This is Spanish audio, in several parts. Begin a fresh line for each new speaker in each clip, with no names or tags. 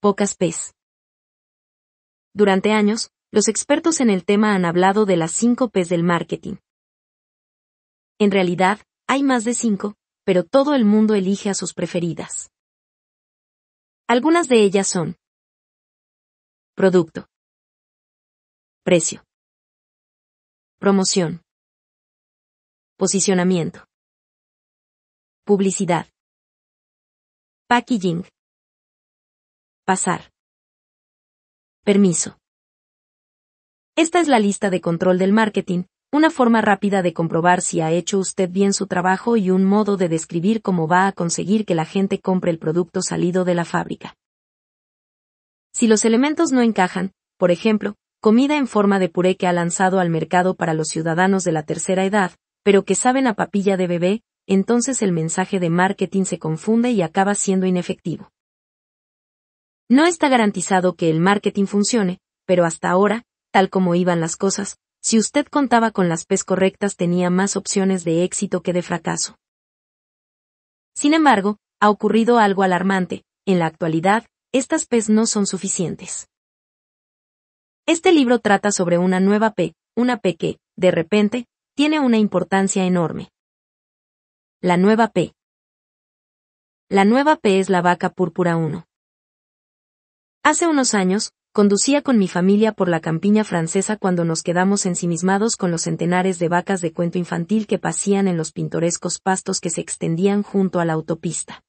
pocas P's. Durante años, los expertos en el tema han hablado de las 5 P's del marketing. En realidad, hay más de 5, pero todo el mundo elige a sus preferidas. Algunas de ellas son Producto. Precio. Promoción. Posicionamiento. Publicidad. Packaging. Pasar. Permiso. Esta es la lista de control del marketing, una forma rápida de comprobar si ha hecho usted bien su trabajo y un modo de describir cómo va a conseguir que la gente compre el producto salido de la fábrica. Si los elementos no encajan, por ejemplo, comida en forma de puré que ha lanzado al mercado para los ciudadanos de la tercera edad, pero que saben a papilla de bebé, entonces el mensaje de marketing se confunde y acaba siendo inefectivo. No está garantizado que el marketing funcione, pero hasta ahora, tal como iban las cosas, si usted contaba con las PES correctas tenía más opciones de éxito que de fracaso. Sin embargo, ha ocurrido algo alarmante, en la actualidad, estas P's no son suficientes. Este libro trata sobre una nueva P, una P que, de repente, tiene una importancia enorme. La nueva P. La nueva P es la vaca púrpura 1. Hace unos años, conducía con mi familia por la campiña francesa cuando nos quedamos ensimismados con los centenares de vacas de cuento infantil que pasían en los pintorescos pastos que se extendían junto a la autopista.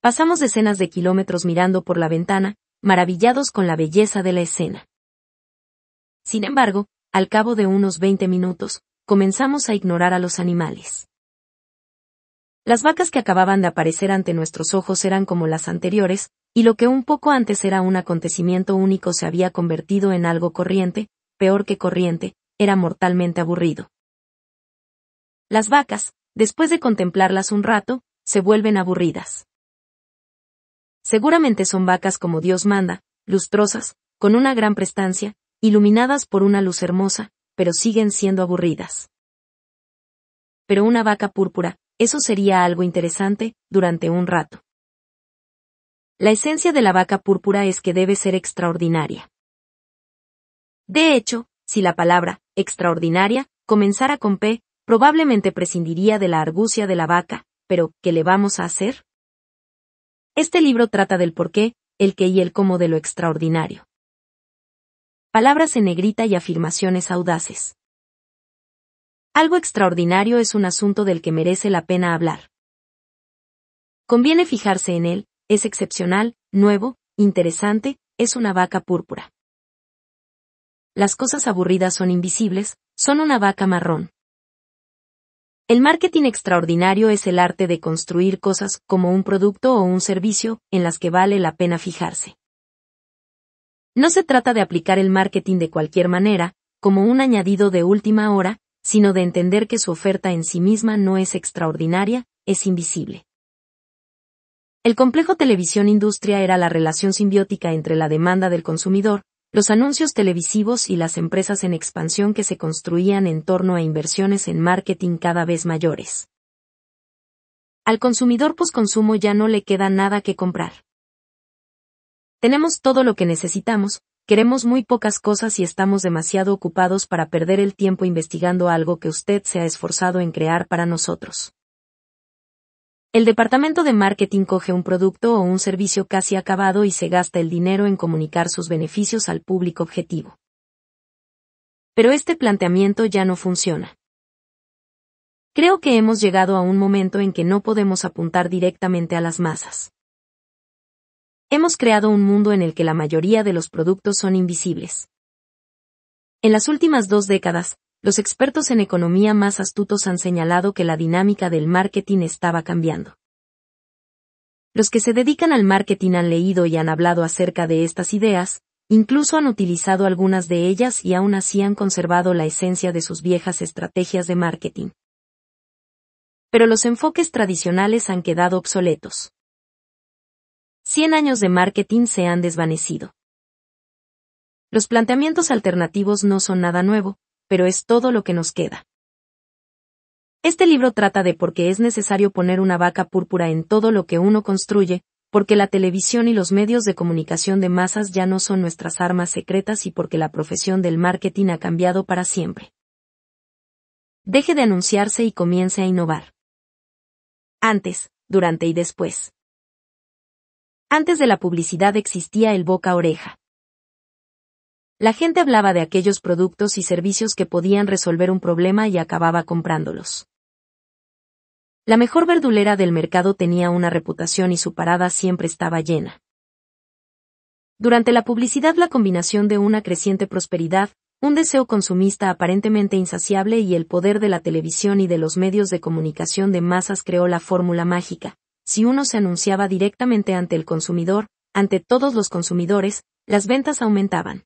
Pasamos decenas de kilómetros mirando por la ventana, maravillados con la belleza de la escena. Sin embargo, al cabo de unos 20 minutos, comenzamos a ignorar a los animales. Las vacas que acababan de aparecer ante nuestros ojos eran como las anteriores, y lo que un poco antes era un acontecimiento único se había convertido en algo corriente, peor que corriente, era mortalmente aburrido. Las vacas, después de contemplarlas un rato, se vuelven aburridas. Seguramente son vacas como Dios manda, lustrosas, con una gran prestancia, iluminadas por una luz hermosa, pero siguen siendo aburridas. Pero una vaca púrpura, eso sería algo interesante, durante un rato. La esencia de la vaca púrpura es que debe ser extraordinaria. De hecho, si la palabra, extraordinaria, comenzara con P, probablemente prescindiría de la argucia de la vaca, pero, ¿qué le vamos a hacer? Este libro trata del por qué, el qué y el cómo de lo extraordinario. Palabras en negrita y afirmaciones audaces. Algo extraordinario es un asunto del que merece la pena hablar. Conviene fijarse en él, es excepcional, nuevo, interesante, es una vaca púrpura. Las cosas aburridas son invisibles, son una vaca marrón. El marketing extraordinario es el arte de construir cosas como un producto o un servicio en las que vale la pena fijarse. No se trata de aplicar el marketing de cualquier manera, como un añadido de última hora, sino de entender que su oferta en sí misma no es extraordinaria, es invisible. El complejo televisión-industria era la relación simbiótica entre la demanda del consumidor, los anuncios televisivos y las empresas en expansión que se construían en torno a inversiones en marketing cada vez mayores. Al consumidor posconsumo ya no le queda nada que comprar. Tenemos todo lo que necesitamos, queremos muy pocas cosas y estamos demasiado ocupados para perder el tiempo investigando algo que usted se ha esforzado en crear para nosotros. El departamento de marketing coge un producto o un servicio casi acabado y se gasta el dinero en comunicar sus beneficios al público objetivo. Pero este planteamiento ya no funciona. Creo que hemos llegado a un momento en que no podemos apuntar directamente a las masas. Hemos creado un mundo en el que la mayoría de los productos son invisibles. En las últimas dos décadas, los expertos en economía más astutos han señalado que la dinámica del marketing estaba cambiando. Los que se dedican al marketing han leído y han hablado acerca de estas ideas, incluso han utilizado algunas de ellas y aún así han conservado la esencia de sus viejas estrategias de marketing. Pero los enfoques tradicionales han quedado obsoletos. Cien años de marketing se han desvanecido. Los planteamientos alternativos no son nada nuevo, pero es todo lo que nos queda. Este libro trata de por qué es necesario poner una vaca púrpura en todo lo que uno construye, porque la televisión y los medios de comunicación de masas ya no son nuestras armas secretas y porque la profesión del marketing ha cambiado para siempre. Deje de anunciarse y comience a innovar. Antes, durante y después. Antes de la publicidad existía el boca oreja. La gente hablaba de aquellos productos y servicios que podían resolver un problema y acababa comprándolos. La mejor verdulera del mercado tenía una reputación y su parada siempre estaba llena. Durante la publicidad la combinación de una creciente prosperidad, un deseo consumista aparentemente insaciable y el poder de la televisión y de los medios de comunicación de masas creó la fórmula mágica. Si uno se anunciaba directamente ante el consumidor, ante todos los consumidores, las ventas aumentaban.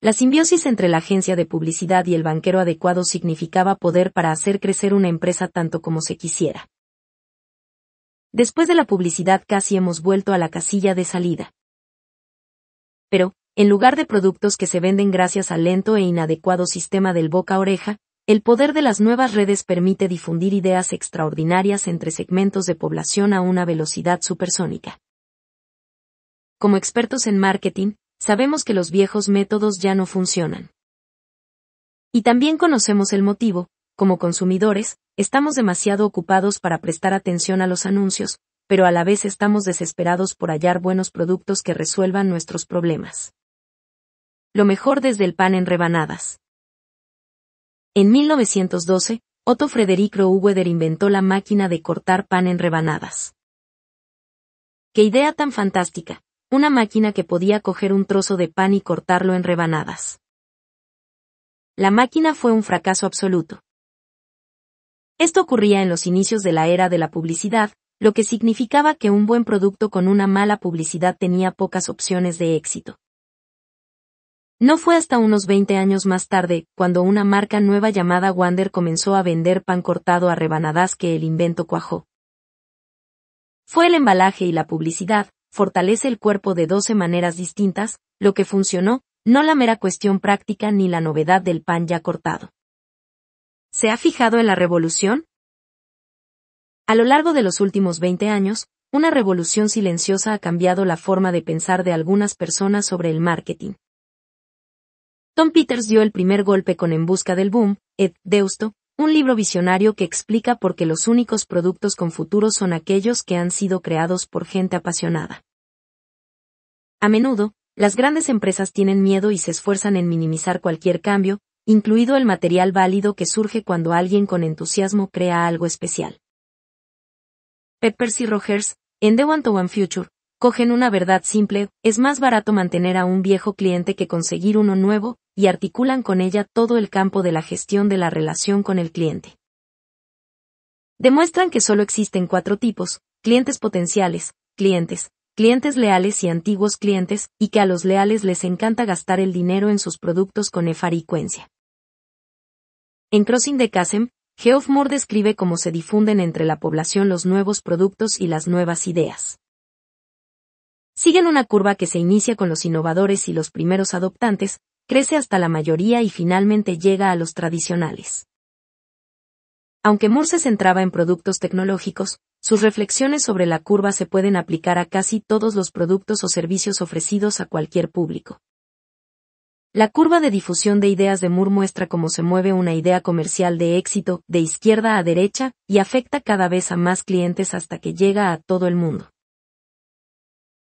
La simbiosis entre la agencia de publicidad y el banquero adecuado significaba poder para hacer crecer una empresa tanto como se quisiera. Después de la publicidad casi hemos vuelto a la casilla de salida. Pero, en lugar de productos que se venden gracias al lento e inadecuado sistema del boca a oreja, el poder de las nuevas redes permite difundir ideas extraordinarias entre segmentos de población a una velocidad supersónica. Como expertos en marketing, sabemos que los viejos métodos ya no funcionan. Y también conocemos el motivo, como consumidores, estamos demasiado ocupados para prestar atención a los anuncios, pero a la vez estamos desesperados por hallar buenos productos que resuelvan nuestros problemas. Lo mejor desde el pan en rebanadas. En 1912, Otto Frederick Rohweder inventó la máquina de cortar pan en rebanadas. ¡Qué idea tan fantástica! Una máquina que podía coger un trozo de pan y cortarlo en rebanadas. La máquina fue un fracaso absoluto. Esto ocurría en los inicios de la era de la publicidad, lo que significaba que un buen producto con una mala publicidad tenía pocas opciones de éxito. No fue hasta unos 20 años más tarde, cuando una marca nueva llamada Wander comenzó a vender pan cortado a rebanadas que el invento cuajó. Fue el embalaje y la publicidad, fortalece el cuerpo de 12 maneras distintas, lo que funcionó, no la mera cuestión práctica ni la novedad del pan ya cortado. ¿Se ha fijado en la revolución? A lo largo de los últimos 20 años, una revolución silenciosa ha cambiado la forma de pensar de algunas personas sobre el marketing. Tom Peters dio el primer golpe con En busca del boom, Ed Deusto, un libro visionario que explica por qué los únicos productos con futuro son aquellos que han sido creados por gente apasionada. A menudo, las grandes empresas tienen miedo y se esfuerzan en minimizar cualquier cambio, incluido el material válido que surge cuando alguien con entusiasmo crea algo especial. Peppers y Rogers, en The One to One Future, cogen una verdad simple, es más barato mantener a un viejo cliente que conseguir uno nuevo, y articulan con ella todo el campo de la gestión de la relación con el cliente. Demuestran que solo existen cuatro tipos, clientes potenciales, clientes, clientes leales y antiguos clientes, y que a los leales les encanta gastar el dinero en sus productos con frecuencia. En Crossing the Chasm, Geoff Moore describe cómo se difunden entre la población los nuevos productos y las nuevas ideas siguen una curva que se inicia con los innovadores y los primeros adoptantes, crece hasta la mayoría y finalmente llega a los tradicionales. Aunque Moore se centraba en productos tecnológicos, sus reflexiones sobre la curva se pueden aplicar a casi todos los productos o servicios ofrecidos a cualquier público. La curva de difusión de ideas de Moore muestra cómo se mueve una idea comercial de éxito, de izquierda a derecha, y afecta cada vez a más clientes hasta que llega a todo el mundo.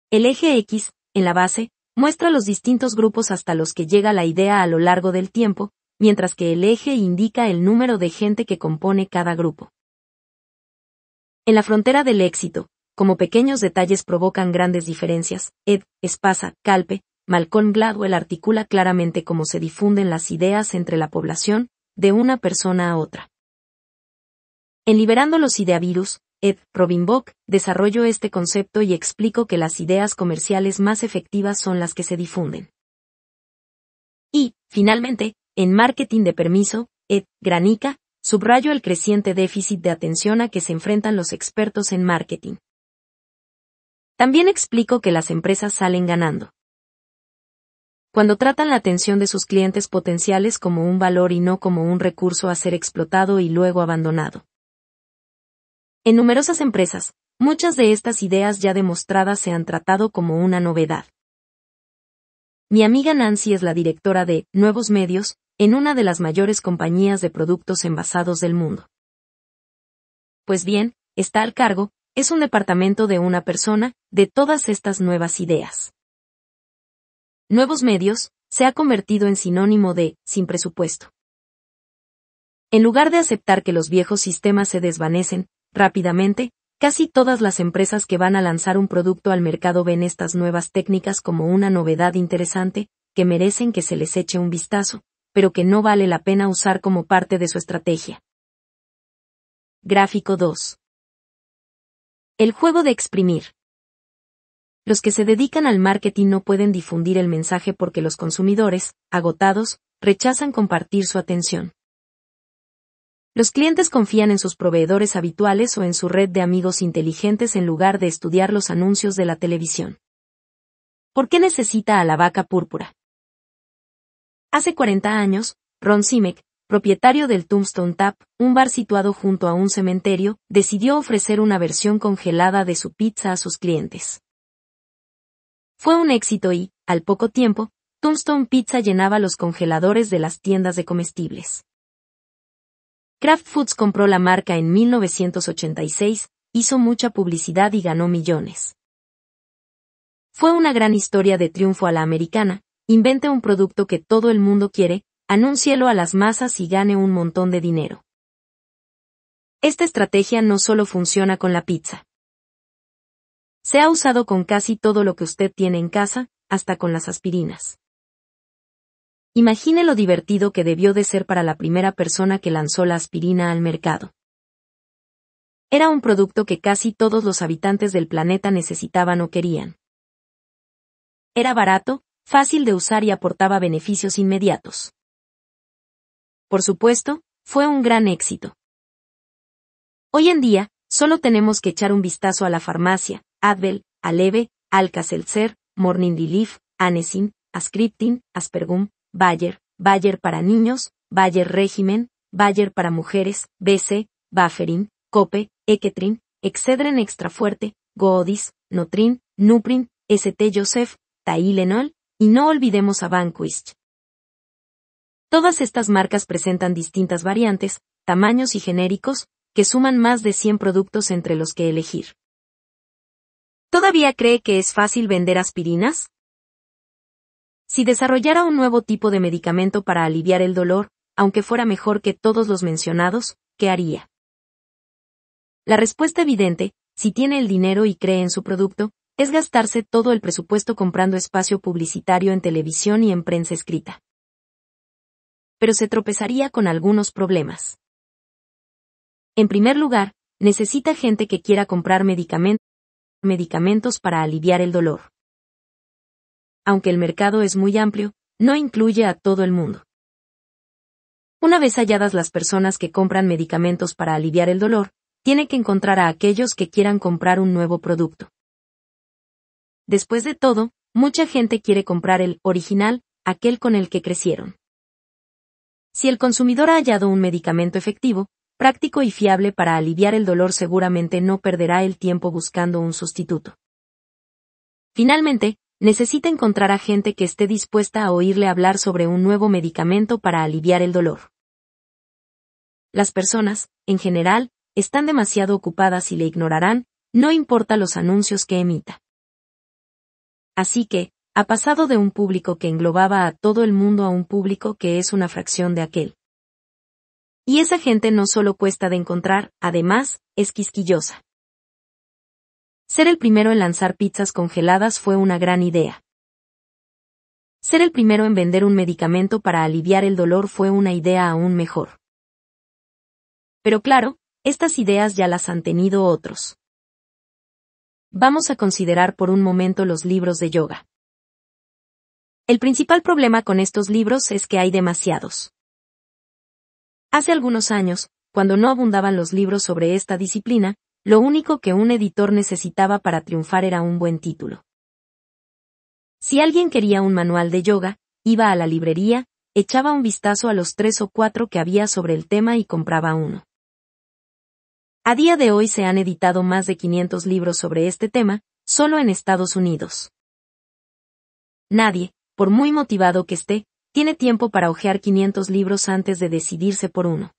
El eje X, en la base, muestra los distintos grupos hasta los que llega la idea a lo largo del tiempo, mientras que el eje indica el número de gente que compone cada grupo. En la frontera del éxito, como pequeños detalles provocan grandes diferencias, Ed, Espasa, Calpe, Malcolm Gladwell articula claramente cómo se difunden las ideas entre la población, de una persona a otra. En Liberando los Ideavirus, Ed Robinbock, desarrollo este concepto y explico que las ideas comerciales más efectivas son las que se difunden. Y, finalmente, en marketing de permiso, Ed Granica, subrayo el creciente déficit de atención a que se enfrentan los expertos en marketing. También explico que las empresas salen ganando. Cuando tratan la atención de sus clientes potenciales como un valor y no como un recurso a ser explotado y luego abandonado. En numerosas empresas, muchas de estas ideas ya demostradas se han tratado como una novedad. Mi amiga Nancy es la directora de Nuevos Medios, en una de las mayores compañías de productos envasados del mundo. Pues bien, está al cargo, es un departamento de una persona, de todas estas nuevas ideas. Nuevos Medios, se ha convertido en sinónimo de, sin presupuesto. En lugar de aceptar que los viejos sistemas se desvanecen, rápidamente, casi todas las empresas que van a lanzar un producto al mercado ven estas nuevas técnicas como una novedad interesante, que merecen que se les eche un vistazo, pero que no vale la pena usar como parte de su estrategia. Gráfico 2. El juego de exprimir. Los que se dedican al marketing no pueden difundir el mensaje porque los consumidores, agotados, rechazan compartir su atención. Los clientes confían en sus proveedores habituales o en su red de amigos inteligentes en lugar de estudiar los anuncios de la televisión. ¿Por qué necesita a la vaca púrpura? Hace 40 años, Ron Simek, propietario del Tombstone Tap, un bar situado junto a un cementerio, decidió ofrecer una versión congelada de su pizza a sus clientes. Fue un éxito y, al poco tiempo, Tombstone Pizza llenaba los congeladores de las tiendas de comestibles. Kraft Foods compró la marca en 1986, hizo mucha publicidad y ganó millones. Fue una gran historia de triunfo a la americana, invente un producto que todo el mundo quiere, anúncielo a las masas y gane un montón de dinero. Esta estrategia no solo funciona con la pizza. Se ha usado con casi todo lo que usted tiene en casa, hasta con las aspirinas. Imagine lo divertido que debió de ser para la primera persona que lanzó la aspirina al mercado. Era un producto que casi todos los habitantes del planeta necesitaban o querían. Era barato, fácil de usar y aportaba beneficios inmediatos. Por supuesto, fue un gran éxito. Hoy en día, solo tenemos que echar un vistazo a la farmacia, Advil, Aleve, Alka-Seltzer, Morning Relief, Anesin, Ascriptin, Aspergum, Bayer, Bayer para niños, Bayer Regimen, Bayer para mujeres, BC, Bufferin, Cope, Eketrin, Excedren Extra Fuerte, Goodis, Notrin, Nuprin, ST Joseph, Tylenol, y no olvidemos a Vanquist. Todas estas marcas presentan distintas variantes, tamaños y genéricos, que suman más de 100 productos entre los que elegir. ¿Todavía cree que es fácil vender aspirinas? Si desarrollara un nuevo tipo de medicamento para aliviar el dolor, aunque fuera mejor que todos los mencionados, ¿qué haría? La respuesta evidente, si tiene el dinero y cree en su producto, es gastarse todo el presupuesto comprando espacio publicitario en televisión y en prensa escrita. Pero se tropezaría con algunos problemas. En primer lugar, necesita gente que quiera comprar medicamentos para aliviar el dolor aunque el mercado es muy amplio, no incluye a todo el mundo. Una vez halladas las personas que compran medicamentos para aliviar el dolor, tiene que encontrar a aquellos que quieran comprar un nuevo producto. Después de todo, mucha gente quiere comprar el original, aquel con el que crecieron. Si el consumidor ha hallado un medicamento efectivo, práctico y fiable para aliviar el dolor seguramente no perderá el tiempo buscando un sustituto. Finalmente, necesita encontrar a gente que esté dispuesta a oírle hablar sobre un nuevo medicamento para aliviar el dolor. Las personas, en general, están demasiado ocupadas y le ignorarán, no importa los anuncios que emita. Así que, ha pasado de un público que englobaba a todo el mundo a un público que es una fracción de aquel. Y esa gente no solo cuesta de encontrar, además, es quisquillosa. Ser el primero en lanzar pizzas congeladas fue una gran idea. Ser el primero en vender un medicamento para aliviar el dolor fue una idea aún mejor. Pero claro, estas ideas ya las han tenido otros. Vamos a considerar por un momento los libros de yoga. El principal problema con estos libros es que hay demasiados. Hace algunos años, cuando no abundaban los libros sobre esta disciplina, lo único que un editor necesitaba para triunfar era un buen título. Si alguien quería un manual de yoga, iba a la librería, echaba un vistazo a los tres o cuatro que había sobre el tema y compraba uno. A día de hoy se han editado más de 500 libros sobre este tema, solo en Estados Unidos. Nadie, por muy motivado que esté, tiene tiempo para hojear 500 libros antes de decidirse por uno.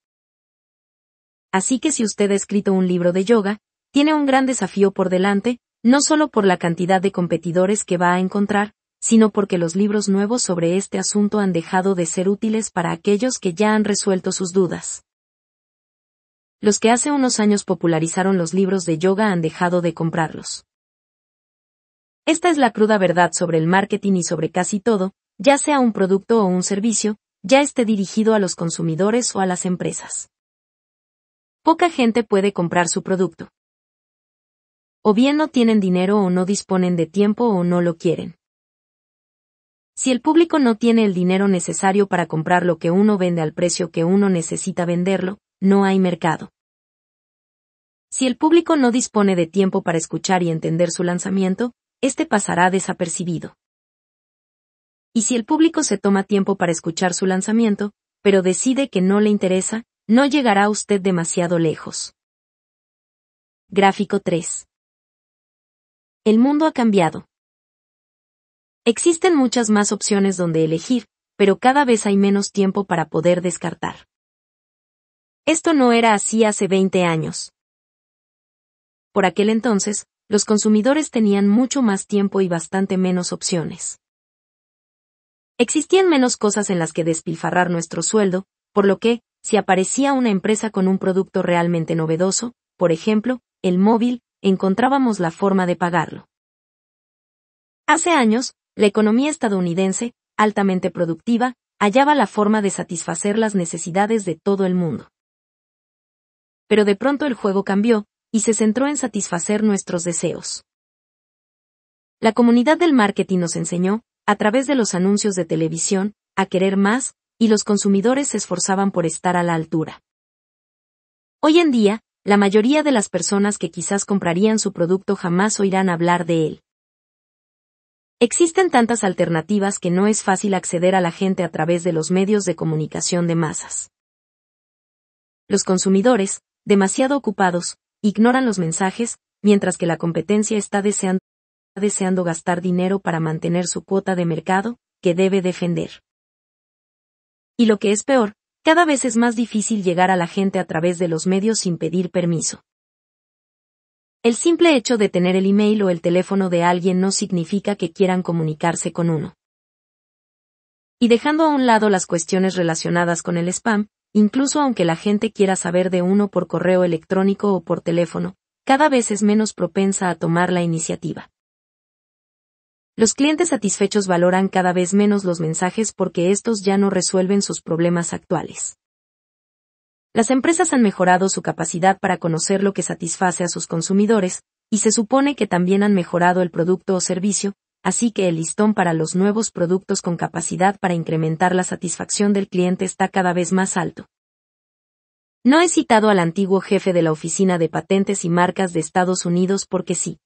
Así que si usted ha escrito un libro de yoga, tiene un gran desafío por delante, no solo por la cantidad de competidores que va a encontrar, sino porque los libros nuevos sobre este asunto han dejado de ser útiles para aquellos que ya han resuelto sus dudas. Los que hace unos años popularizaron los libros de yoga han dejado de comprarlos. Esta es la cruda verdad sobre el marketing y sobre casi todo, ya sea un producto o un servicio, ya esté dirigido a los consumidores o a las empresas. Poca gente puede comprar su producto. O bien no tienen dinero o no disponen de tiempo o no lo quieren. Si el público no tiene el dinero necesario para comprar lo que uno vende al precio que uno necesita venderlo, no hay mercado. Si el público no dispone de tiempo para escuchar y entender su lanzamiento, este pasará desapercibido. Y si el público se toma tiempo para escuchar su lanzamiento, pero decide que no le interesa, no llegará usted demasiado lejos. Gráfico 3. El mundo ha cambiado. Existen muchas más opciones donde elegir, pero cada vez hay menos tiempo para poder descartar. Esto no era así hace 20 años. Por aquel entonces, los consumidores tenían mucho más tiempo y bastante menos opciones. Existían menos cosas en las que despilfarrar nuestro sueldo, por lo que, si aparecía una empresa con un producto realmente novedoso, por ejemplo, el móvil, encontrábamos la forma de pagarlo. Hace años, la economía estadounidense, altamente productiva, hallaba la forma de satisfacer las necesidades de todo el mundo pero de pronto el juego cambió, y se centró en satisfacer nuestros deseos. La comunidad del marketing nos enseñó, a través de los anuncios de televisión, a querer más, y los consumidores se esforzaban por estar a la altura. Hoy en día, la mayoría de las personas que quizás comprarían su producto jamás oirán hablar de él. Existen tantas alternativas que no es fácil acceder a la gente a través de los medios de comunicación de masas. Los consumidores, demasiado ocupados, ignoran los mensajes, mientras que la competencia está deseando, deseando gastar dinero para mantener su cuota de mercado, que debe defender. Y lo que es peor, cada vez es más difícil llegar a la gente a través de los medios sin pedir permiso. El simple hecho de tener el email o el teléfono de alguien no significa que quieran comunicarse con uno. Y dejando a un lado las cuestiones relacionadas con el spam, incluso aunque la gente quiera saber de uno por correo electrónico o por teléfono, cada vez es menos propensa a tomar la iniciativa. Los clientes satisfechos valoran cada vez menos los mensajes porque estos ya no resuelven sus problemas actuales. Las empresas han mejorado su capacidad para conocer lo que satisface a sus consumidores, y se supone que también han mejorado el producto o servicio, así que el listón para los nuevos productos con capacidad para incrementar la satisfacción del cliente está cada vez más alto. No he citado al antiguo jefe de la Oficina de Patentes y Marcas de Estados Unidos porque sí.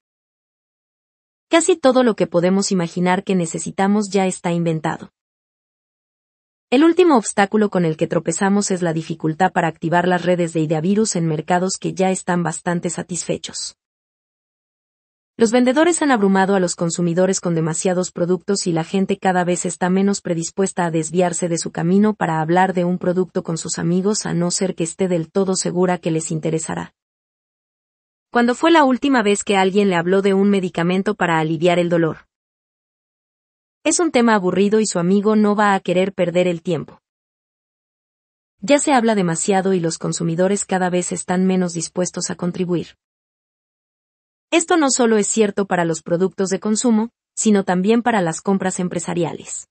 Casi todo lo que podemos imaginar que necesitamos ya está inventado. El último obstáculo con el que tropezamos es la dificultad para activar las redes de ideavirus en mercados que ya están bastante satisfechos. Los vendedores han abrumado a los consumidores con demasiados productos y la gente cada vez está menos predispuesta a desviarse de su camino para hablar de un producto con sus amigos a no ser que esté del todo segura que les interesará. ¿Cuándo fue la última vez que alguien le habló de un medicamento para aliviar el dolor? Es un tema aburrido y su amigo no va a querer perder el tiempo. Ya se habla demasiado y los consumidores cada vez están menos dispuestos a contribuir. Esto no solo es cierto para los productos de consumo, sino también para las compras empresariales.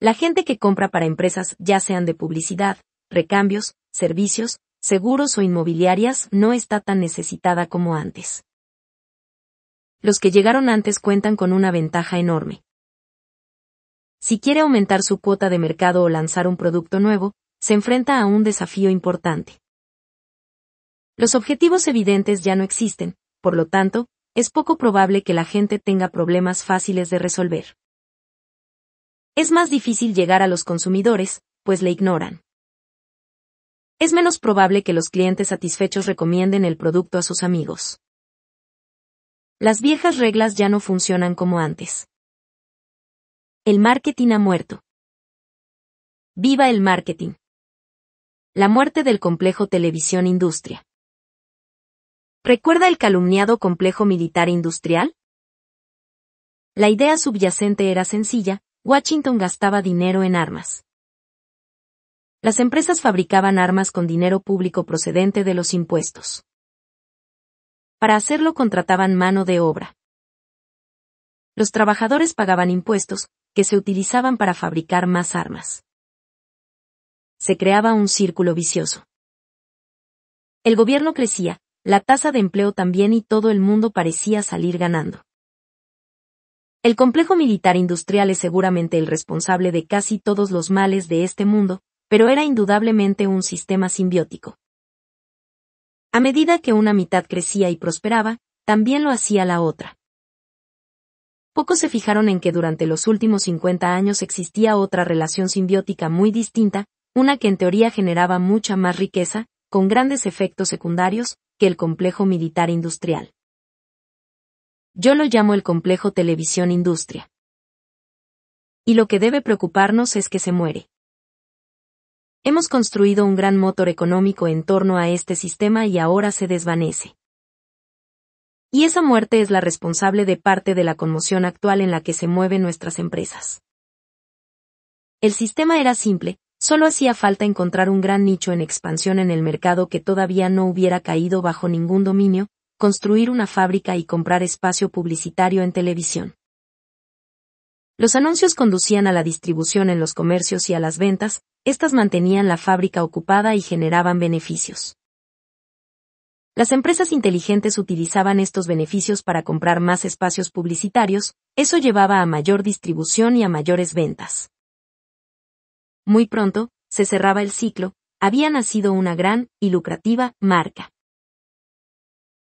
La gente que compra para empresas, ya sean de publicidad, recambios, servicios, seguros o inmobiliarias, no está tan necesitada como antes. Los que llegaron antes cuentan con una ventaja enorme. Si quiere aumentar su cuota de mercado o lanzar un producto nuevo, se enfrenta a un desafío importante. Los objetivos evidentes ya no existen, por lo tanto, es poco probable que la gente tenga problemas fáciles de resolver. Es más difícil llegar a los consumidores, pues le ignoran. Es menos probable que los clientes satisfechos recomienden el producto a sus amigos. Las viejas reglas ya no funcionan como antes. El marketing ha muerto. Viva el marketing. La muerte del complejo televisión industria. ¿Recuerda el calumniado complejo militar industrial? La idea subyacente era sencilla, Washington gastaba dinero en armas. Las empresas fabricaban armas con dinero público procedente de los impuestos. Para hacerlo contrataban mano de obra. Los trabajadores pagaban impuestos, que se utilizaban para fabricar más armas. Se creaba un círculo vicioso. El gobierno crecía, la tasa de empleo también y todo el mundo parecía salir ganando. El complejo militar industrial es seguramente el responsable de casi todos los males de este mundo, pero era indudablemente un sistema simbiótico. A medida que una mitad crecía y prosperaba, también lo hacía la otra. Pocos se fijaron en que durante los últimos 50 años existía otra relación simbiótica muy distinta, una que en teoría generaba mucha más riqueza, con grandes efectos secundarios, que el complejo militar industrial. Yo lo llamo el complejo televisión industria. Y lo que debe preocuparnos es que se muere. Hemos construido un gran motor económico en torno a este sistema y ahora se desvanece. Y esa muerte es la responsable de parte de la conmoción actual en la que se mueven nuestras empresas. El sistema era simple, solo hacía falta encontrar un gran nicho en expansión en el mercado que todavía no hubiera caído bajo ningún dominio, construir una fábrica y comprar espacio publicitario en televisión. Los anuncios conducían a la distribución en los comercios y a las ventas, estas mantenían la fábrica ocupada y generaban beneficios. Las empresas inteligentes utilizaban estos beneficios para comprar más espacios publicitarios, eso llevaba a mayor distribución y a mayores ventas. Muy pronto, se cerraba el ciclo, había nacido una gran y lucrativa marca.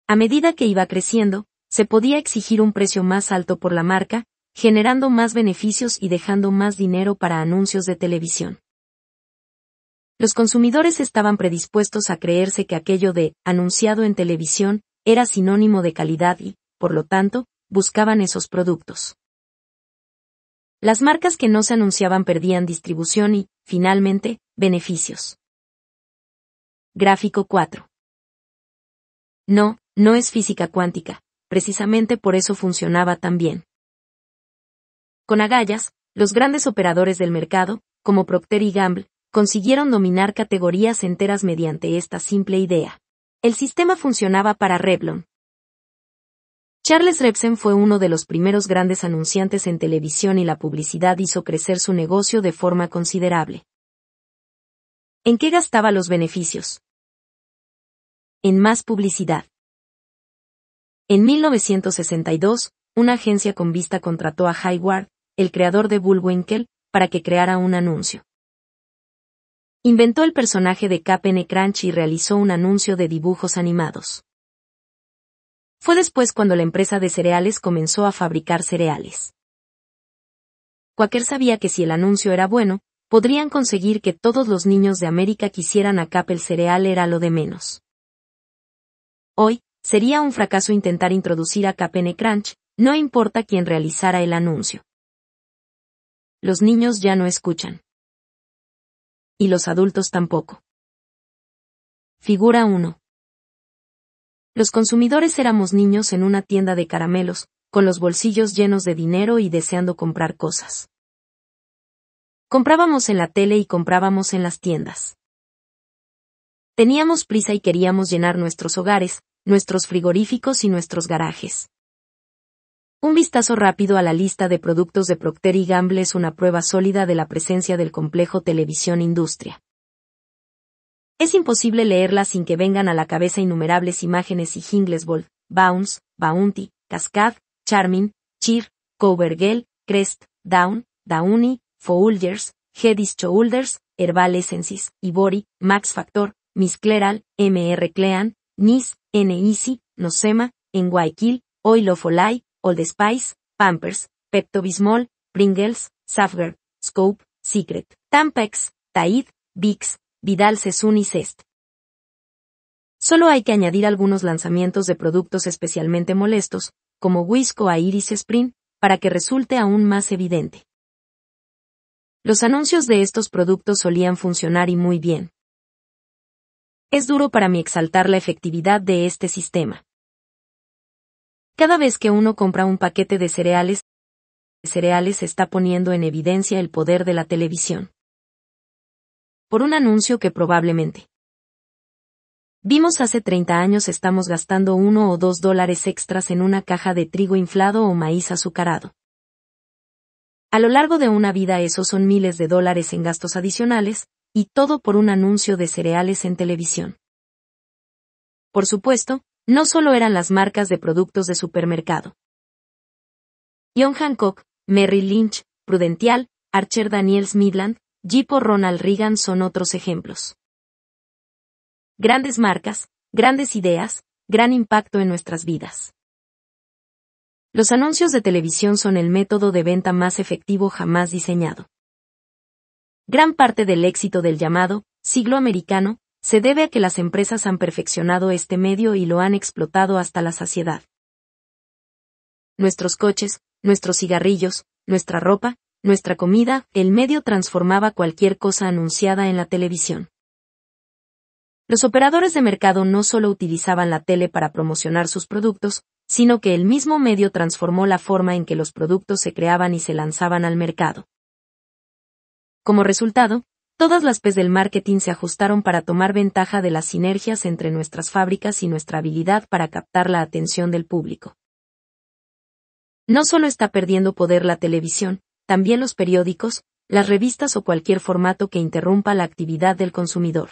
A medida que iba creciendo, se podía exigir un precio más alto por la marca, generando más beneficios y dejando más dinero para anuncios de televisión. Los consumidores estaban predispuestos a creerse que aquello de anunciado en televisión era sinónimo de calidad y, por lo tanto, buscaban esos productos. Las marcas que no se anunciaban perdían distribución y, finalmente, beneficios. Gráfico 4. No, no es física cuántica, precisamente por eso funcionaba tan bien. Con agallas, los grandes operadores del mercado, como Procter y Gamble, consiguieron dominar categorías enteras mediante esta simple idea. El sistema funcionaba para Revlon. Charles Repsen fue uno de los primeros grandes anunciantes en televisión y la publicidad hizo crecer su negocio de forma considerable. ¿En qué gastaba los beneficios? En más publicidad. En 1962, una agencia con vista contrató a Hayward, el creador de Bullwinkle, para que creara un anuncio. Inventó el personaje de Cap'n Crunch y realizó un anuncio de dibujos animados. Fue después cuando la empresa de cereales comenzó a fabricar cereales. Quaker sabía que si el anuncio era bueno, podrían conseguir que todos los niños de América quisieran a Cap el cereal era lo de menos. Hoy, sería un fracaso intentar introducir a Cap'n Crunch, no importa quién realizara el anuncio. Los niños ya no escuchan y los adultos tampoco. Figura 1. Los consumidores éramos niños en una tienda de caramelos, con los bolsillos llenos de dinero y deseando comprar cosas. Comprábamos en la tele y comprábamos en las tiendas. Teníamos prisa y queríamos llenar nuestros hogares, nuestros frigoríficos y nuestros garajes. Un vistazo rápido a la lista de productos de Procter y Gamble es una prueba sólida de la presencia del complejo televisión industria. Es imposible leerla sin que vengan a la cabeza innumerables imágenes y jingles Bolt, Bounce, Bounty, Cascade, Charming, Cheer, Covergirl, Crest, Down, Downy, Folgers, Hedis Shoulders, Herbal Essences, Ibori, Max Factor, Miss Cleral, MR Clean, Nis, N Easy, Nosema, Guayquil, Oil of Olay, Old Spice, Pampers, Pepto-Bismol, Pringles, Safeguard, Scope, Secret, Tampax, Tide, Bix, Vidal Sassoon y Cest. Solo hay que añadir algunos lanzamientos de productos especialmente molestos, como Wisco a Iris Spring, para que resulte aún más evidente. Los anuncios de estos productos solían funcionar y muy bien. Es duro para mí exaltar la efectividad de este sistema. Cada vez que uno compra un paquete de cereales, cereales está poniendo en evidencia el poder de la televisión. Por un anuncio que probablemente Vimos hace 30 años estamos gastando uno o dos dólares extras en una caja de trigo inflado o maíz azucarado. A lo largo de una vida esos son miles de dólares en gastos adicionales, y todo por un anuncio de cereales en televisión. Por supuesto, no solo eran las marcas de productos de supermercado. John Hancock, Merrill Lynch, Prudential, Archer Daniels Midland, Jeep o Ronald Reagan son otros ejemplos. Grandes marcas, grandes ideas, gran impacto en nuestras vidas. Los anuncios de televisión son el método de venta más efectivo jamás diseñado. Gran parte del éxito del llamado siglo americano se debe a que las empresas han perfeccionado este medio y lo han explotado hasta la saciedad. Nuestros coches, nuestros cigarrillos, nuestra ropa, nuestra comida, el medio transformaba cualquier cosa anunciada en la televisión. Los operadores de mercado no solo utilizaban la tele para promocionar sus productos, sino que el mismo medio transformó la forma en que los productos se creaban y se lanzaban al mercado. Como resultado, todas las P's del marketing se ajustaron para tomar ventaja de las sinergias entre nuestras fábricas y nuestra habilidad para captar la atención del público. No solo está perdiendo poder la televisión, también los periódicos, las revistas o cualquier formato que interrumpa la actividad del consumidor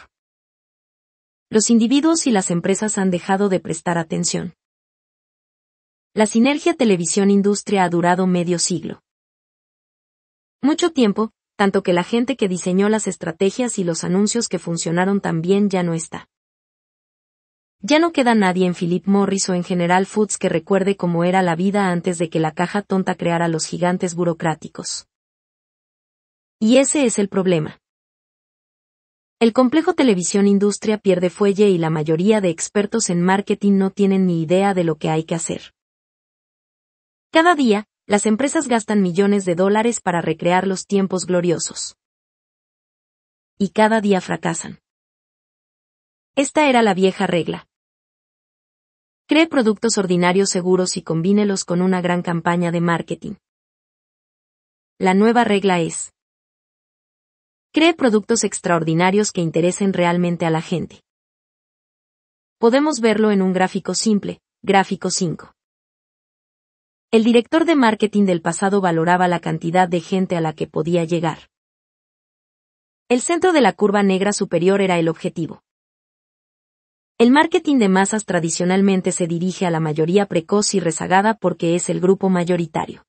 los individuos y las empresas han dejado de prestar atención. La sinergia televisión-industria ha durado medio siglo. Mucho tiempo, tanto que la gente que diseñó las estrategias y los anuncios que funcionaron tan bien ya no está. Ya no queda nadie en Philip Morris o en General Foods que recuerde cómo era la vida antes de que la caja tonta creara los gigantes burocráticos. Y ese es el problema. El complejo televisión industria pierde fuelle y la mayoría de expertos en marketing no tienen ni idea de lo que hay que hacer. Cada día, las empresas gastan millones de dólares para recrear los tiempos gloriosos. Y cada día fracasan. Esta era la vieja regla. Cree productos ordinarios seguros y combínelos con una gran campaña de marketing. La nueva regla es, Cree productos extraordinarios que interesen realmente a la gente. Podemos verlo en un gráfico simple, gráfico 5. El director de marketing del pasado valoraba la cantidad de gente a la que podía llegar. El centro de la curva negra superior era el objetivo. El marketing de masas tradicionalmente se dirige a la mayoría precoz y rezagada porque es el grupo mayoritario.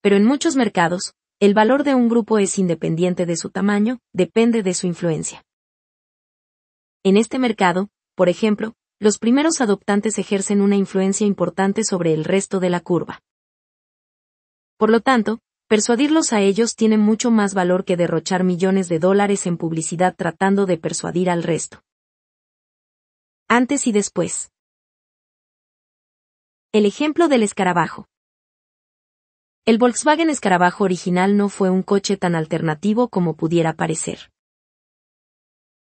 Pero en muchos mercados, el valor de un grupo es independiente de su tamaño, depende de su influencia. En este mercado, por ejemplo, los primeros adoptantes ejercen una influencia importante sobre el resto de la curva. Por lo tanto, persuadirlos a ellos tiene mucho más valor que derrochar millones de dólares en publicidad tratando de persuadir al resto. Antes y después. El ejemplo del escarabajo. El Volkswagen Escarabajo original no fue un coche tan alternativo como pudiera parecer.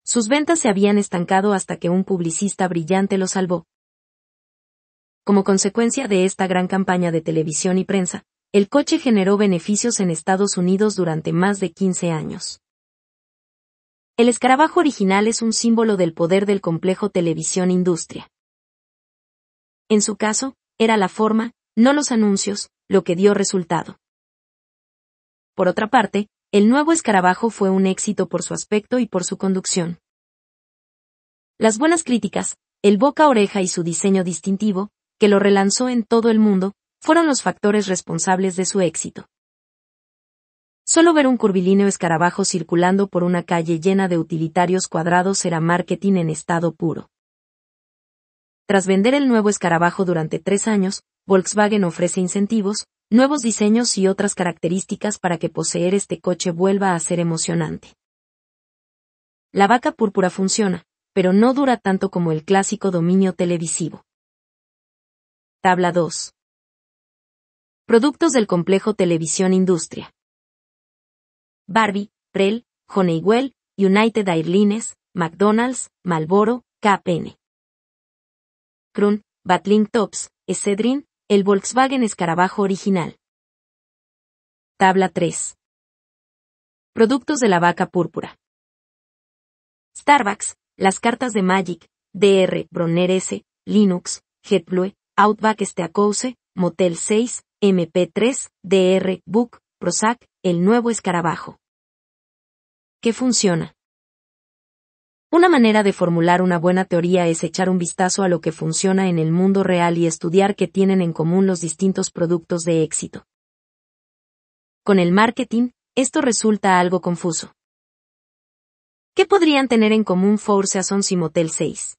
Sus ventas se habían estancado hasta que un publicista brillante lo salvó. Como consecuencia de esta gran campaña de televisión y prensa, el coche generó beneficios en Estados Unidos durante más de 15 años. El escarabajo original es un símbolo del poder del complejo televisión-industria. En su caso, era la forma, no los anuncios, lo que dio resultado. Por otra parte, el nuevo escarabajo fue un éxito por su aspecto y por su conducción. Las buenas críticas, el boca oreja y su diseño distintivo, que lo relanzó en todo el mundo, fueron los factores responsables de su éxito. Solo ver un curvilíneo escarabajo circulando por una calle llena de utilitarios cuadrados era marketing en estado puro. Tras vender el nuevo escarabajo durante tres años, Volkswagen ofrece incentivos, nuevos diseños y otras características para que poseer este coche vuelva a ser emocionante. la vaca púrpura funciona, pero no dura tanto como el clásico dominio televisivo. Tabla 2. Productos del complejo Televisión Industria. Barbie, Prel, Honeywell, United Airlines, McDonald's, Malboro, KPN. Krun, Batling Tops, Escedrin, el Volkswagen Escarabajo original. Tabla 3. Productos de la vaca púrpura. Starbucks, las cartas de Magic, DR, Bronner S, Linux, JetBlue, Outback Steakhouse, Motel 6, MP3, DR, Book, Prozac, el nuevo escarabajo. ¿Qué funciona? Una manera de formular una buena teoría es echar un vistazo a lo que funciona en el mundo real y estudiar qué tienen en común los distintos productos de éxito. Con el marketing, esto resulta algo confuso. ¿Qué podrían tener en común Four Seasons y Motel 6?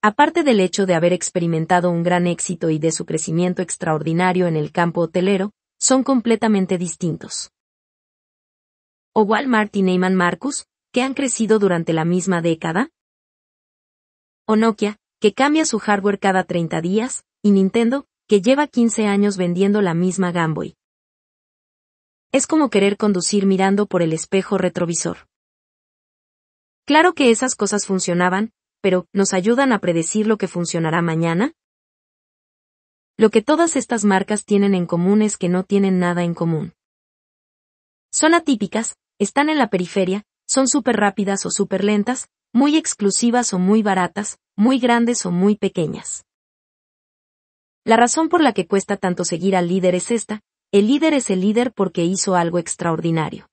Aparte del hecho de haber experimentado un gran éxito y de su crecimiento extraordinario en el campo hotelero, son completamente distintos o Walmart y Neyman Marcus, que han crecido durante la misma década? O Nokia, que cambia su hardware cada 30 días, y Nintendo, que lleva 15 años vendiendo la misma Game Boy. Es como querer conducir mirando por el espejo retrovisor. Claro que esas cosas funcionaban, pero ¿nos ayudan a predecir lo que funcionará mañana? Lo que todas estas marcas tienen en común es que no tienen nada en común. Son atípicas, están en la periferia, son súper rápidas o súper lentas, muy exclusivas o muy baratas, muy grandes o muy pequeñas. La razón por la que cuesta tanto seguir al líder es esta, el líder es el líder porque hizo algo extraordinario.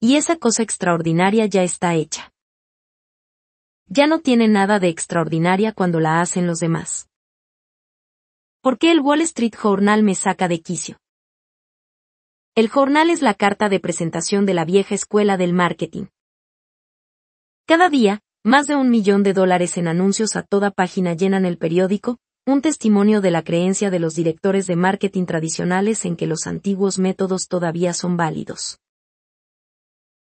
Y esa cosa extraordinaria ya está hecha. Ya no tiene nada de extraordinaria cuando la hacen los demás. ¿Por qué el Wall Street Journal me saca de quicio? El jornal es la carta de presentación de la vieja escuela del marketing. Cada día, más de un millón de dólares en anuncios a toda página llenan el periódico, un testimonio de la creencia de los directores de marketing tradicionales en que los antiguos métodos todavía son válidos.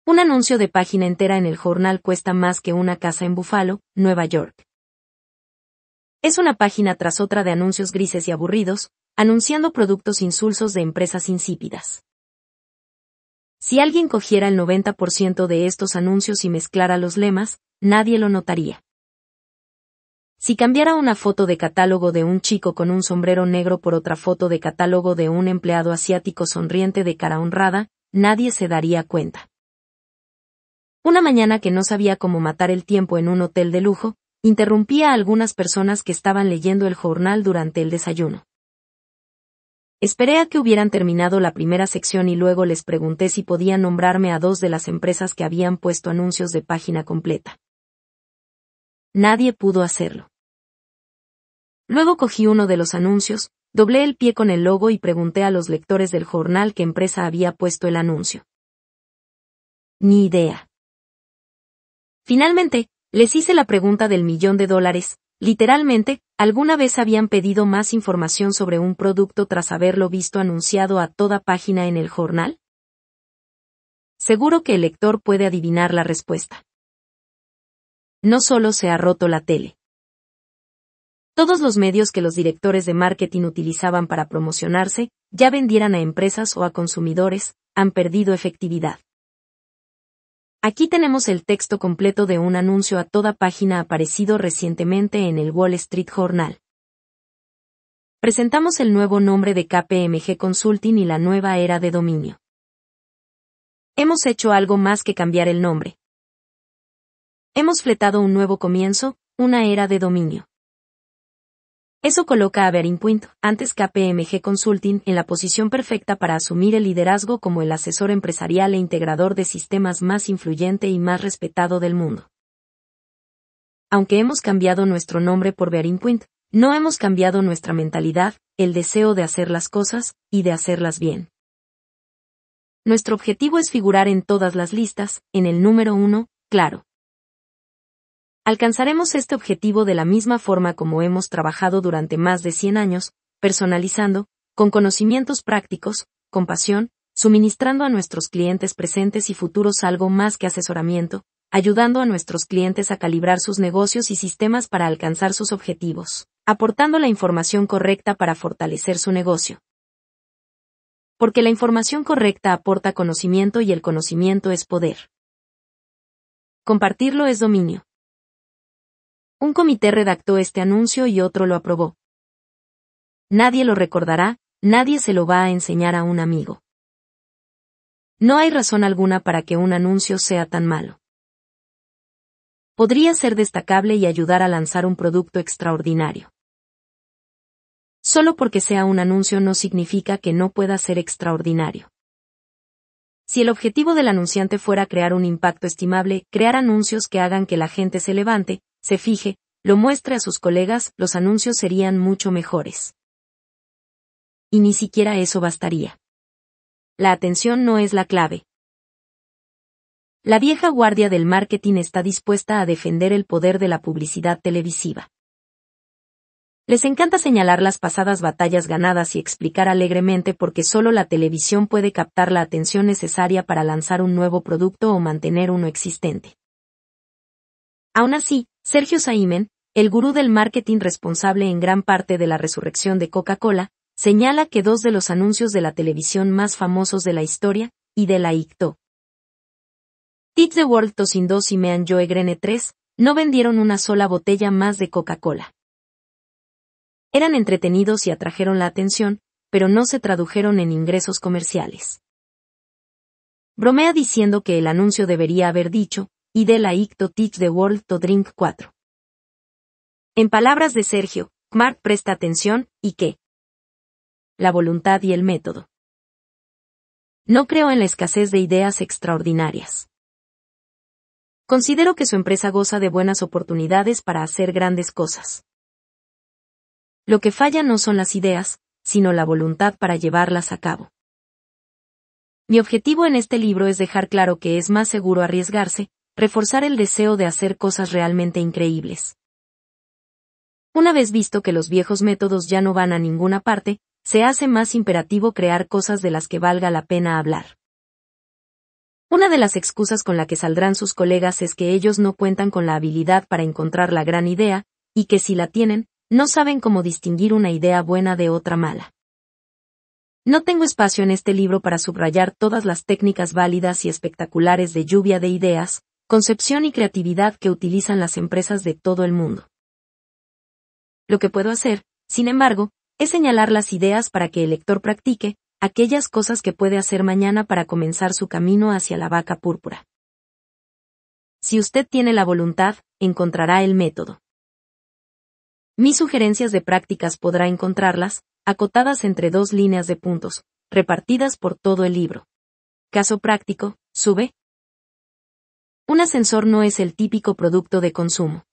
Un anuncio de página entera en el jornal cuesta más que una casa en Buffalo, Nueva York. Es una página tras otra de anuncios grises y aburridos, anunciando productos insulsos de empresas insípidas. Si alguien cogiera el 90% de estos anuncios y mezclara los lemas, nadie lo notaría. Si cambiara una foto de catálogo de un chico con un sombrero negro por otra foto de catálogo de un empleado asiático sonriente de cara honrada, nadie se daría cuenta. Una mañana que no sabía cómo matar el tiempo en un hotel de lujo, interrumpía a algunas personas que estaban leyendo el jornal durante el desayuno. Esperé a que hubieran terminado la primera sección y luego les pregunté si podían nombrarme a dos de las empresas que habían puesto anuncios de página completa. Nadie pudo hacerlo. Luego cogí uno de los anuncios, doblé el pie con el logo y pregunté a los lectores del jornal qué empresa había puesto el anuncio. Ni idea. Finalmente, les hice la pregunta del millón de dólares, Literalmente, ¿alguna vez habían pedido más información sobre un producto tras haberlo visto anunciado a toda página en el jornal? Seguro que el lector puede adivinar la respuesta. No solo se ha roto la tele. Todos los medios que los directores de marketing utilizaban para promocionarse, ya vendieran a empresas o a consumidores, han perdido efectividad. Aquí tenemos el texto completo de un anuncio a toda página aparecido recientemente en el Wall Street Journal. Presentamos el nuevo nombre de KPMG Consulting y la nueva era de dominio. Hemos hecho algo más que cambiar el nombre. Hemos fletado un nuevo comienzo, una era de dominio. Eso coloca a Point, antes KPMG Consulting, en la posición perfecta para asumir el liderazgo como el asesor empresarial e integrador de sistemas más influyente y más respetado del mundo. Aunque hemos cambiado nuestro nombre por Point, no hemos cambiado nuestra mentalidad, el deseo de hacer las cosas, y de hacerlas bien. Nuestro objetivo es figurar en todas las listas, en el número uno, claro. Alcanzaremos este objetivo de la misma forma como hemos trabajado durante más de 100 años, personalizando, con conocimientos prácticos, con pasión, suministrando a nuestros clientes presentes y futuros algo más que asesoramiento, ayudando a nuestros clientes a calibrar sus negocios y sistemas para alcanzar sus objetivos, aportando la información correcta para fortalecer su negocio. Porque la información correcta aporta conocimiento y el conocimiento es poder. Compartirlo es dominio. Un comité redactó este anuncio y otro lo aprobó. Nadie lo recordará, nadie se lo va a enseñar a un amigo. No hay razón alguna para que un anuncio sea tan malo podría ser destacable y ayudar a lanzar un producto extraordinario. Solo porque sea un anuncio no significa que no pueda ser extraordinario. Si el objetivo del anunciante fuera crear un impacto estimable, crear anuncios que hagan que la gente se levante, se fije, lo muestre a sus colegas, los anuncios serían mucho mejores. Y ni siquiera eso bastaría. La atención no es la clave, la vieja guardia del marketing está dispuesta a defender el poder de la publicidad televisiva. Les encanta señalar las pasadas batallas ganadas y explicar alegremente por qué solo la televisión puede captar la atención necesaria para lanzar un nuevo producto o mantener uno existente. Aún así, Sergio Saimen, el gurú del marketing responsable en gran parte de la resurrección de Coca-Cola, señala que dos de los anuncios de la televisión más famosos de la historia, y de la ICTO, Tits the World Tosin 2 y Mean Joe Grene 3, no vendieron una sola botella más de Coca-Cola. Eran entretenidos y atrajeron la atención, pero no se tradujeron en ingresos comerciales. Bromea diciendo que el anuncio debería haber dicho, y de la ICTO Teach the World to Drink 4. En palabras de Sergio, Mark presta atención, y que la voluntad y el método. No creo en la escasez de ideas extraordinarias. Considero que su empresa goza de buenas oportunidades para hacer grandes cosas. Lo que falla no son las ideas, sino la voluntad para llevarlas a cabo. Mi objetivo en este libro es dejar claro que es más seguro arriesgarse, reforzar el deseo de hacer cosas realmente increíbles. Una vez visto que los viejos métodos ya no van a ninguna parte, se hace más imperativo crear cosas de las que valga la pena hablar. Una de las excusas con la que saldrán sus colegas es que ellos no cuentan con la habilidad para encontrar la gran idea, y que si la tienen, no saben cómo distinguir una idea buena de otra mala. No tengo espacio en este libro para subrayar todas las técnicas válidas y espectaculares de lluvia de ideas, concepción y creatividad que utilizan las empresas de todo el mundo. Lo que puedo hacer, sin embargo, es señalar las ideas para que el lector practique, aquellas cosas que puede hacer mañana para comenzar su camino hacia la vaca púrpura. Si usted tiene la voluntad, encontrará el método. Mis sugerencias de prácticas podrá encontrarlas, acotadas entre dos líneas de puntos, repartidas por todo el libro. Caso práctico, sube. Un ascensor no es el típico producto de consumo.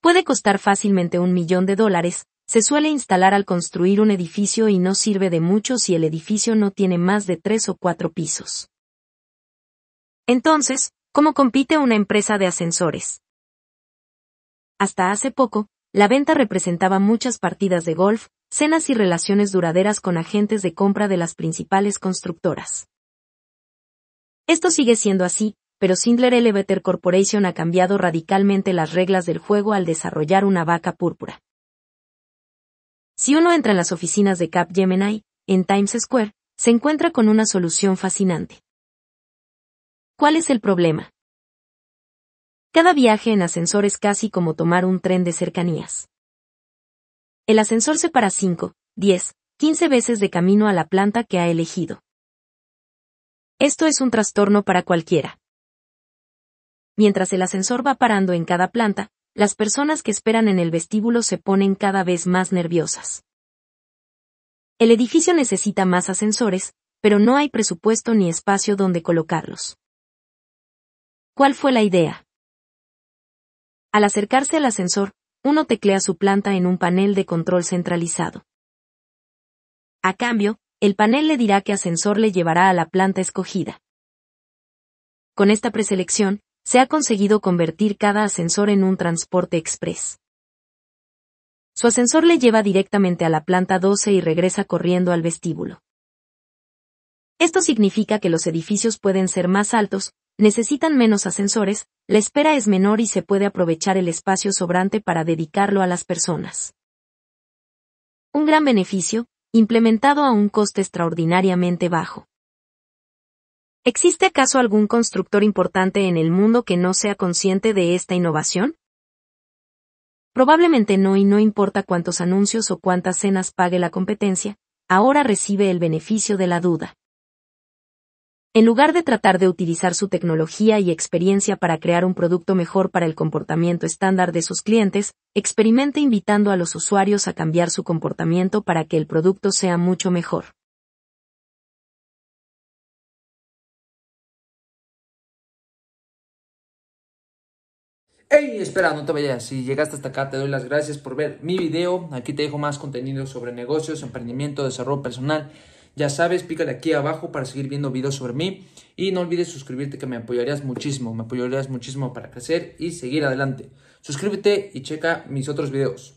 Puede costar fácilmente un millón de dólares, se suele instalar al construir un edificio y no sirve de mucho si el edificio no tiene más de tres o cuatro pisos. Entonces, ¿cómo compite una empresa de ascensores? Hasta hace poco, la venta representaba muchas partidas de golf, cenas y relaciones duraderas con agentes de compra de las principales constructoras. Esto sigue siendo así, pero Sindler Elevator Corporation ha cambiado radicalmente las reglas del juego al desarrollar una vaca púrpura. Si uno entra en las oficinas de Capgemini, en Times Square, se encuentra con una solución fascinante. ¿Cuál es el problema? Cada viaje en ascensor es casi como tomar un tren de cercanías. El ascensor se para 5, 10, 15 veces de camino a la planta que ha elegido. Esto es un trastorno para cualquiera. Mientras el ascensor va parando en cada planta, las personas que esperan en el vestíbulo se ponen cada vez más nerviosas. El edificio necesita más ascensores, pero no hay presupuesto ni espacio donde colocarlos. ¿Cuál fue la idea? Al acercarse al ascensor, uno teclea su planta en un panel de control centralizado. A cambio, el panel le dirá qué ascensor le llevará a la planta escogida. Con esta preselección, se ha conseguido convertir cada ascensor en un transporte express. Su ascensor le lleva directamente a la planta 12 y regresa corriendo al vestíbulo. Esto significa que los edificios pueden ser más altos, necesitan menos ascensores, la espera es menor y se puede aprovechar el espacio sobrante para dedicarlo a las personas. Un gran beneficio, implementado a un coste extraordinariamente bajo. ¿Existe acaso algún constructor importante en el mundo que no sea consciente de esta innovación? Probablemente no y no importa cuántos anuncios o cuántas cenas pague la competencia, ahora recibe el beneficio de la duda. En lugar de tratar de utilizar su tecnología y experiencia para crear un producto mejor para el comportamiento estándar de sus clientes, experimente invitando a los usuarios a cambiar su comportamiento para que el producto sea mucho mejor.
Hey, espera, no te vayas. Si llegaste hasta acá, te doy las gracias por ver mi video. Aquí te dejo más contenido sobre negocios, emprendimiento, desarrollo personal ya sabes, pícale aquí abajo para seguir viendo videos sobre mí y no olvides suscribirte que me apoyarías muchísimo, me apoyarías muchísimo para crecer y seguir adelante. Suscríbete y checa mis otros videos.